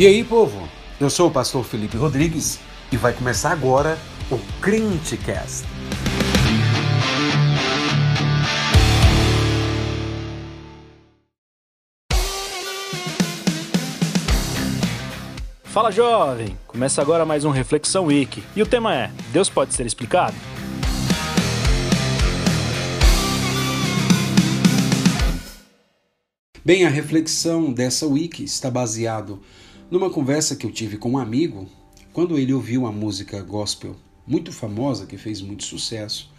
E aí, povo? Eu sou o pastor Felipe Rodrigues e vai começar agora o Crentecast. Fala jovem! Começa agora mais um Reflexão Week. E o tema é: Deus pode ser explicado? Bem, a reflexão dessa week está baseado numa conversa que eu tive com um amigo quando ele ouviu uma música gospel muito famosa que fez muito sucesso.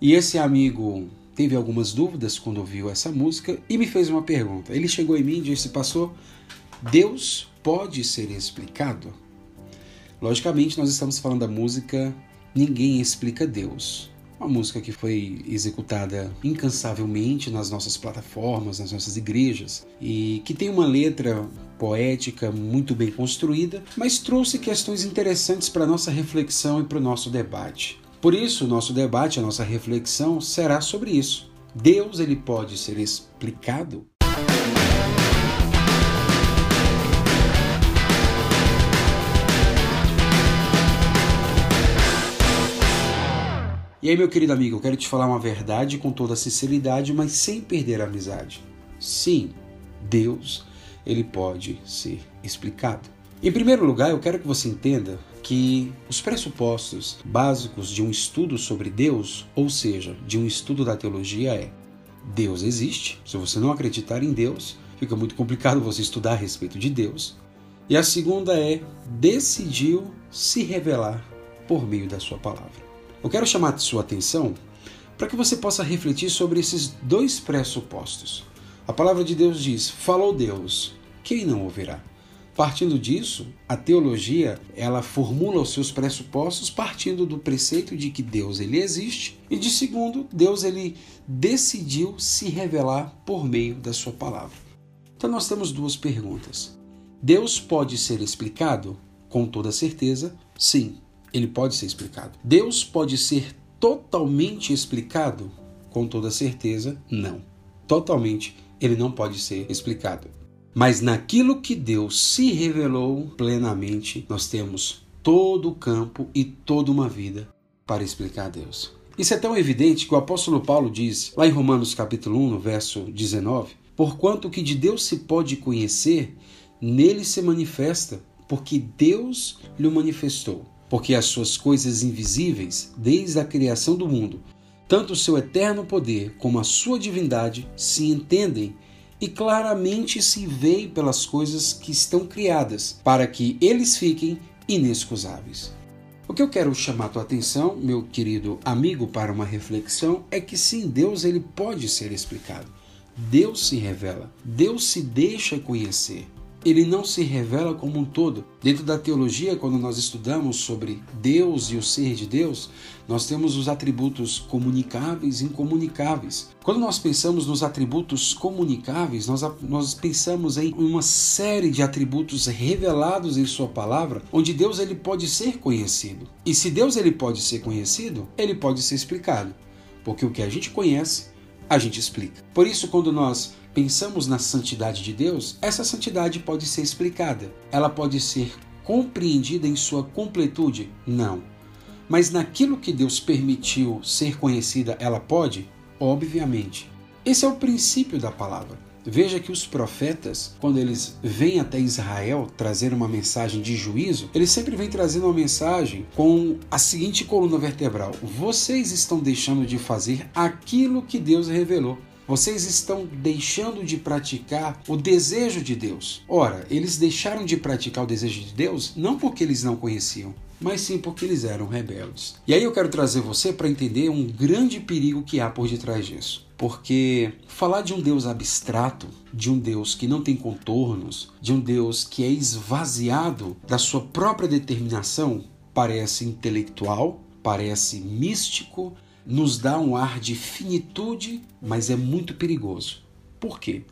E esse amigo teve algumas dúvidas quando ouviu essa música e me fez uma pergunta. Ele chegou em mim e disse: Pastor, Deus pode ser explicado? Logicamente, nós estamos falando da música Ninguém Explica Deus. Uma música que foi executada incansavelmente nas nossas plataformas, nas nossas igrejas, e que tem uma letra poética muito bem construída, mas trouxe questões interessantes para nossa reflexão e para o nosso debate. Por isso, o nosso debate, a nossa reflexão será sobre isso. Deus ele pode ser explicado? E aí, meu querido amigo, eu quero te falar uma verdade com toda sinceridade, mas sem perder a amizade. Sim, Deus, ele pode ser explicado. Em primeiro lugar, eu quero que você entenda que os pressupostos básicos de um estudo sobre Deus, ou seja, de um estudo da teologia, é: Deus existe. Se você não acreditar em Deus, fica muito complicado você estudar a respeito de Deus. E a segunda é: decidiu se revelar por meio da sua palavra. Eu quero chamar sua atenção para que você possa refletir sobre esses dois pressupostos. A palavra de Deus diz: Falou Deus, quem não ouvirá? Partindo disso, a teologia, ela formula os seus pressupostos partindo do preceito de que Deus ele existe e de segundo, Deus ele decidiu se revelar por meio da sua palavra. Então nós temos duas perguntas. Deus pode ser explicado? Com toda certeza, sim ele pode ser explicado. Deus pode ser totalmente explicado? Com toda certeza, não. Totalmente, ele não pode ser explicado. Mas naquilo que Deus se revelou plenamente, nós temos todo o campo e toda uma vida para explicar a Deus. Isso é tão evidente que o apóstolo Paulo diz, lá em Romanos capítulo 1, no verso 19, porquanto que de Deus se pode conhecer, nele se manifesta, porque Deus lhe manifestou porque as suas coisas invisíveis, desde a criação do mundo, tanto o seu eterno poder como a sua divindade se entendem e claramente se veem pelas coisas que estão criadas, para que eles fiquem inexcusáveis. O que eu quero chamar tua atenção, meu querido amigo, para uma reflexão é que sim, Deus ele pode ser explicado. Deus se revela, Deus se deixa conhecer ele não se revela como um todo. Dentro da teologia, quando nós estudamos sobre Deus e o ser de Deus, nós temos os atributos comunicáveis e incomunicáveis. Quando nós pensamos nos atributos comunicáveis, nós, nós pensamos em uma série de atributos revelados em Sua palavra, onde Deus ele pode ser conhecido. E se Deus ele pode ser conhecido, ele pode ser explicado. Porque o que a gente conhece, a gente explica. Por isso, quando nós pensamos na santidade de Deus, essa santidade pode ser explicada. Ela pode ser compreendida em sua completude? Não. Mas naquilo que Deus permitiu ser conhecida, ela pode? Obviamente. Esse é o princípio da palavra. Veja que os profetas, quando eles vêm até Israel trazer uma mensagem de juízo, eles sempre vêm trazendo uma mensagem com a seguinte coluna vertebral: Vocês estão deixando de fazer aquilo que Deus revelou. Vocês estão deixando de praticar o desejo de Deus. Ora, eles deixaram de praticar o desejo de Deus não porque eles não conheciam, mas sim porque eles eram rebeldes. E aí eu quero trazer você para entender um grande perigo que há por detrás disso. Porque falar de um Deus abstrato, de um Deus que não tem contornos, de um Deus que é esvaziado da sua própria determinação, parece intelectual, parece místico, nos dá um ar de finitude, mas é muito perigoso. Por quê?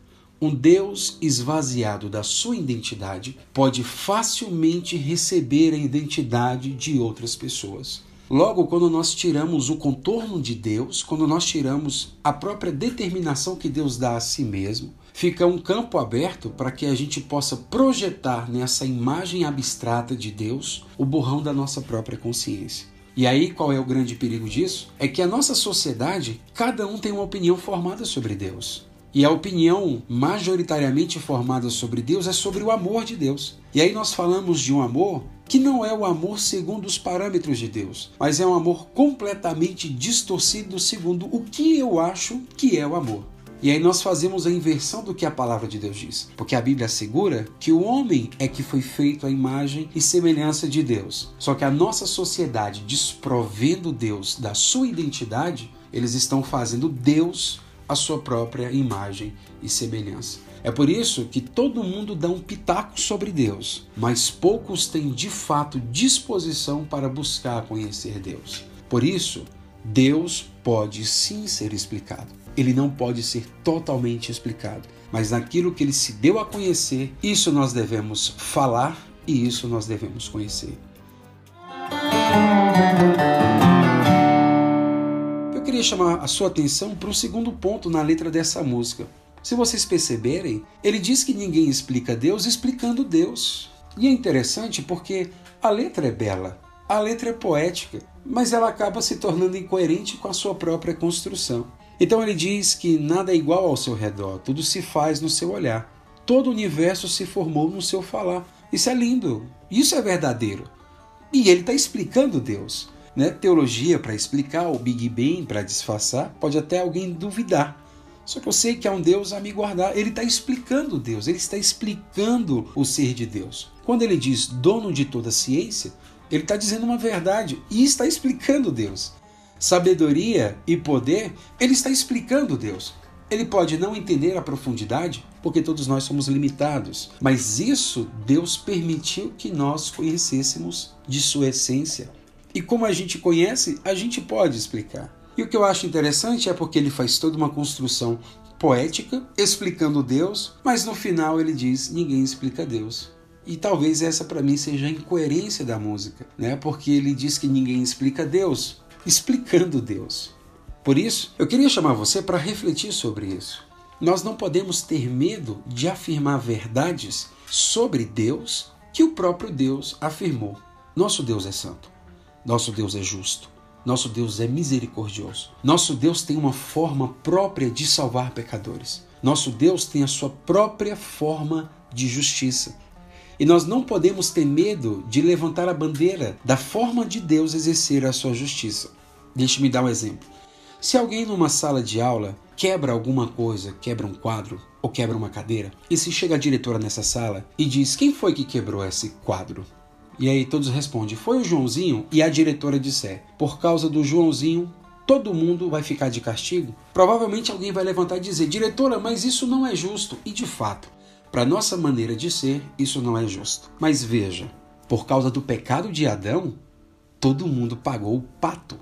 Um Deus esvaziado da sua identidade pode facilmente receber a identidade de outras pessoas. Logo, quando nós tiramos o contorno de Deus, quando nós tiramos a própria determinação que Deus dá a si mesmo, fica um campo aberto para que a gente possa projetar nessa imagem abstrata de Deus o borrão da nossa própria consciência. E aí, qual é o grande perigo disso? É que a nossa sociedade, cada um tem uma opinião formada sobre Deus. E a opinião majoritariamente formada sobre Deus é sobre o amor de Deus. E aí nós falamos de um amor que não é o amor segundo os parâmetros de Deus, mas é um amor completamente distorcido segundo o que eu acho que é o amor. E aí nós fazemos a inversão do que a palavra de Deus diz, porque a Bíblia assegura que o homem é que foi feito à imagem e semelhança de Deus. Só que a nossa sociedade, desprovendo Deus da sua identidade, eles estão fazendo Deus a sua própria imagem e semelhança. É por isso que todo mundo dá um pitaco sobre Deus, mas poucos têm de fato disposição para buscar conhecer Deus. Por isso, Deus pode sim ser explicado ele não pode ser totalmente explicado. Mas naquilo que ele se deu a conhecer, isso nós devemos falar e isso nós devemos conhecer. Eu queria chamar a sua atenção para um segundo ponto na letra dessa música. Se vocês perceberem, ele diz que ninguém explica Deus explicando Deus. E é interessante porque a letra é bela, a letra é poética, mas ela acaba se tornando incoerente com a sua própria construção. Então ele diz que nada é igual ao seu redor, tudo se faz no seu olhar. Todo o universo se formou no seu falar. Isso é lindo, isso é verdadeiro. E ele está explicando Deus. Né? Teologia para explicar, o Big Bang para disfarçar, pode até alguém duvidar. Só que eu sei que há um Deus a me guardar. Ele está explicando Deus, ele está explicando o ser de Deus. Quando ele diz dono de toda ciência, ele está dizendo uma verdade e está explicando Deus sabedoria e poder, ele está explicando Deus. Ele pode não entender a profundidade, porque todos nós somos limitados, mas isso Deus permitiu que nós conhecêssemos de sua essência. E como a gente conhece, a gente pode explicar. E o que eu acho interessante é porque ele faz toda uma construção poética explicando Deus, mas no final ele diz: ninguém explica Deus. E talvez essa para mim seja a incoerência da música, né? Porque ele diz que ninguém explica Deus, explicando Deus. Por isso, eu queria chamar você para refletir sobre isso. Nós não podemos ter medo de afirmar verdades sobre Deus que o próprio Deus afirmou. Nosso Deus é santo. Nosso Deus é justo. Nosso Deus é misericordioso. Nosso Deus tem uma forma própria de salvar pecadores. Nosso Deus tem a sua própria forma de justiça. E nós não podemos ter medo de levantar a bandeira da forma de Deus exercer a sua justiça. Deixe-me dar um exemplo. Se alguém numa sala de aula quebra alguma coisa, quebra um quadro ou quebra uma cadeira, e se chega a diretora nessa sala e diz: Quem foi que quebrou esse quadro? E aí todos respondem: Foi o Joãozinho. E a diretora disser: Por causa do Joãozinho, todo mundo vai ficar de castigo? Provavelmente alguém vai levantar e dizer: Diretora, mas isso não é justo. E de fato, para nossa maneira de ser, isso não é justo. Mas veja, por causa do pecado de Adão, todo mundo pagou o pato.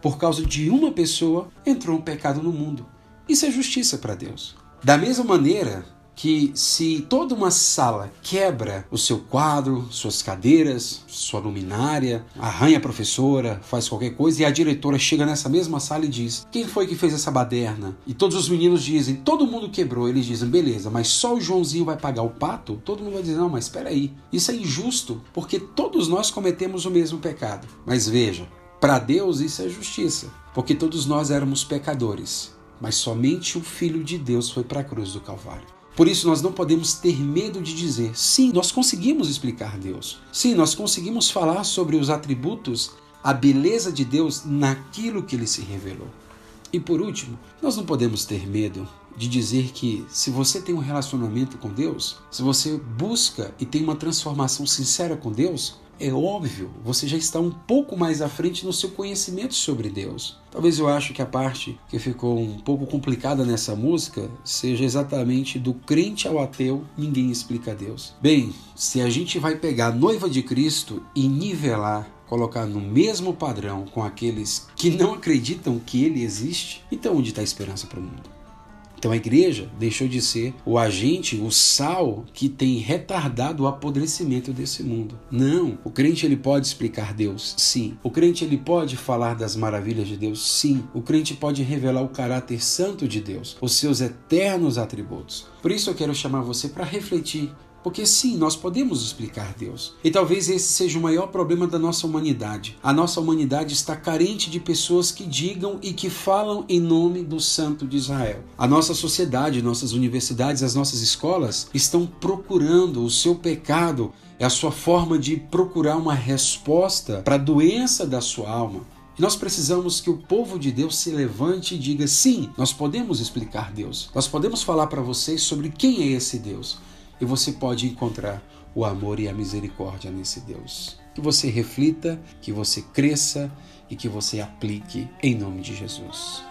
Por causa de uma pessoa, entrou um pecado no mundo. Isso é justiça para Deus. Da mesma maneira, que se toda uma sala quebra o seu quadro, suas cadeiras, sua luminária, arranha a professora, faz qualquer coisa e a diretora chega nessa mesma sala e diz: Quem foi que fez essa baderna? E todos os meninos dizem: Todo mundo quebrou. Eles dizem: Beleza, mas só o Joãozinho vai pagar o pato? Todo mundo vai dizer: Não, mas espera aí. Isso é injusto porque todos nós cometemos o mesmo pecado. Mas veja, para Deus isso é justiça, porque todos nós éramos pecadores. Mas somente o Filho de Deus foi para a cruz do Calvário. Por isso, nós não podemos ter medo de dizer: sim, nós conseguimos explicar Deus. Sim, nós conseguimos falar sobre os atributos, a beleza de Deus naquilo que ele se revelou. E por último, nós não podemos ter medo de dizer que se você tem um relacionamento com Deus, se você busca e tem uma transformação sincera com Deus, é óbvio, você já está um pouco mais à frente no seu conhecimento sobre Deus. Talvez eu acho que a parte que ficou um pouco complicada nessa música seja exatamente do crente ao ateu, ninguém explica Deus. Bem, se a gente vai pegar a noiva de Cristo e nivelar colocar no mesmo padrão com aqueles que não acreditam que ele existe, então onde está a esperança para o mundo? Então a igreja deixou de ser o agente, o sal que tem retardado o apodrecimento desse mundo. Não, o crente ele pode explicar Deus, sim. O crente ele pode falar das maravilhas de Deus, sim. O crente pode revelar o caráter santo de Deus, os seus eternos atributos. Por isso eu quero chamar você para refletir porque sim, nós podemos explicar Deus. E talvez esse seja o maior problema da nossa humanidade. A nossa humanidade está carente de pessoas que digam e que falam em nome do Santo de Israel. A nossa sociedade, nossas universidades, as nossas escolas estão procurando o seu pecado, é a sua forma de procurar uma resposta para a doença da sua alma. Nós precisamos que o povo de Deus se levante e diga: sim, nós podemos explicar Deus. Nós podemos falar para vocês sobre quem é esse Deus e você pode encontrar o amor e a misericórdia nesse Deus. Que você reflita, que você cresça e que você aplique em nome de Jesus.